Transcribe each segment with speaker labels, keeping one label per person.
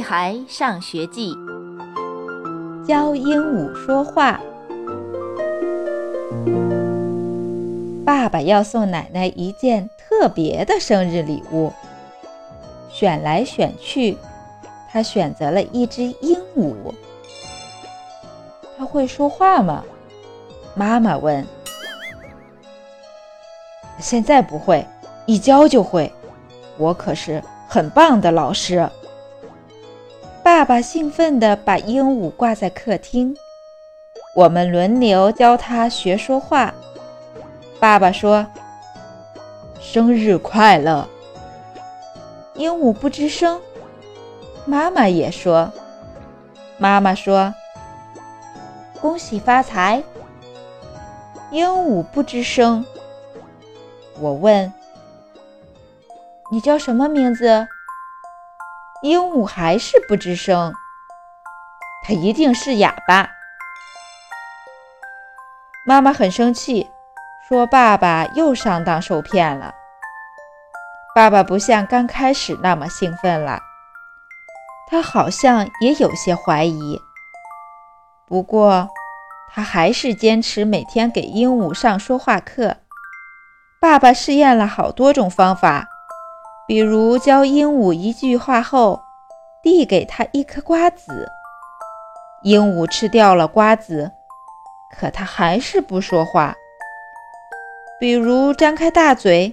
Speaker 1: 孩上学记》
Speaker 2: 教鹦鹉说话。爸爸要送奶奶一件特别的生日礼物，选来选去，他选择了一只鹦鹉。它会说话吗？妈妈问。现在不会，一教就会。我可是很棒的老师。爸爸兴奋地把鹦鹉挂在客厅，我们轮流教它学说话。爸爸说：“生日快乐！”鹦鹉不吱声。妈妈也说：“妈妈说，恭喜发财。”鹦鹉不吱声。我问：“你叫什么名字？”鹦鹉还是不吱声。它一定是哑巴。妈妈很生气。说：“爸爸又上当受骗了。”爸爸不像刚开始那么兴奋了，他好像也有些怀疑。不过，他还是坚持每天给鹦鹉上说话课。爸爸试验了好多种方法，比如教鹦鹉一句话后，递给他一颗瓜子。鹦鹉吃掉了瓜子，可它还是不说话。比如张开大嘴，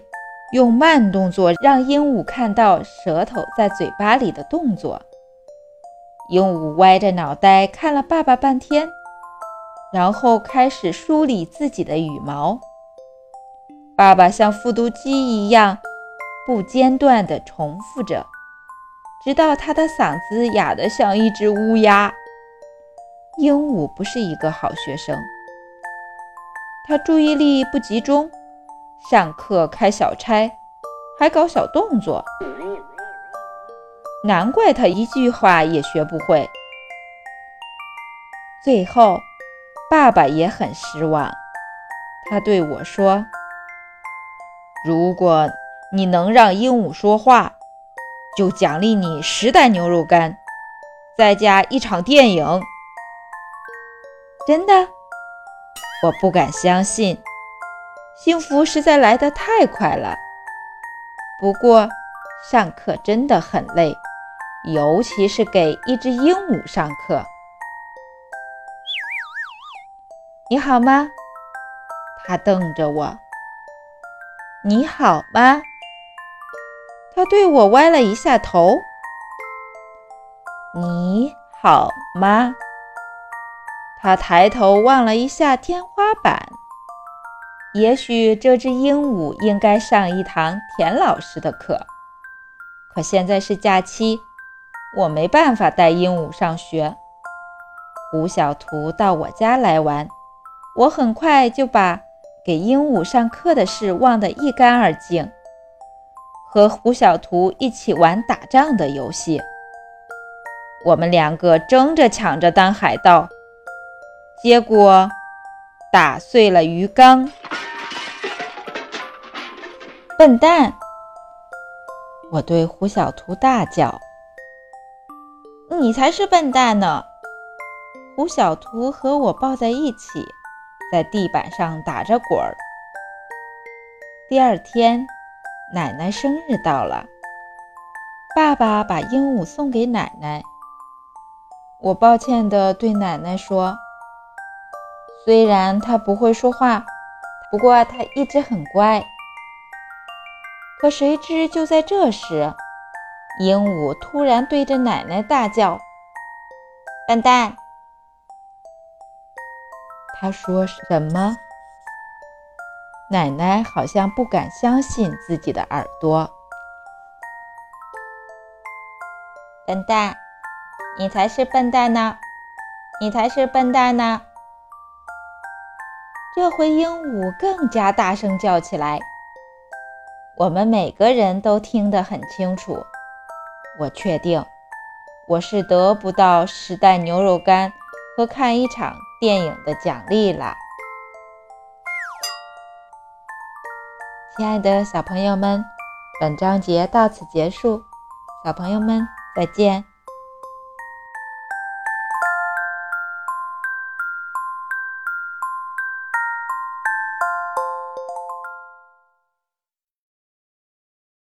Speaker 2: 用慢动作让鹦鹉看到舌头在嘴巴里的动作。鹦鹉歪着脑袋看了爸爸半天，然后开始梳理自己的羽毛。爸爸像复读机一样不间断地重复着，直到他的嗓子哑得像一只乌鸦。鹦鹉不是一个好学生，他注意力不集中。上课开小差，还搞小动作，难怪他一句话也学不会。最后，爸爸也很失望，他对我说：“如果你能让鹦鹉说话，就奖励你十袋牛肉干，再加一场电影。”真的？我不敢相信。幸福实在来得太快了。不过，上课真的很累，尤其是给一只鹦鹉上课。你好吗？他瞪着我。你好吗？他对我歪了一下头。你好吗？他抬头望了一下天花板。也许这只鹦鹉应该上一堂田老师的课，可现在是假期，我没办法带鹦鹉上学。胡小图到我家来玩，我很快就把给鹦鹉上课的事忘得一干二净，和胡小图一起玩打仗的游戏。我们两个争着抢着当海盗，结果打碎了鱼缸。笨蛋！我对胡小图大叫：“你才是笨蛋呢！”胡小图和我抱在一起，在地板上打着滚儿。第二天，奶奶生日到了，爸爸把鹦鹉送给奶奶。我抱歉地对奶奶说：“虽然它不会说话，不过它一直很乖。”可谁知，就在这时，鹦鹉突然对着奶奶大叫：“笨蛋！”他说什么？奶奶好像不敢相信自己的耳朵。笨蛋，你才是笨蛋呢！你才是笨蛋呢！这回鹦鹉更加大声叫起来。我们每个人都听得很清楚。我确定，我是得不到十袋牛肉干和看一场电影的奖励了。亲爱的小朋友们，本章节到此结束，小朋友们再见。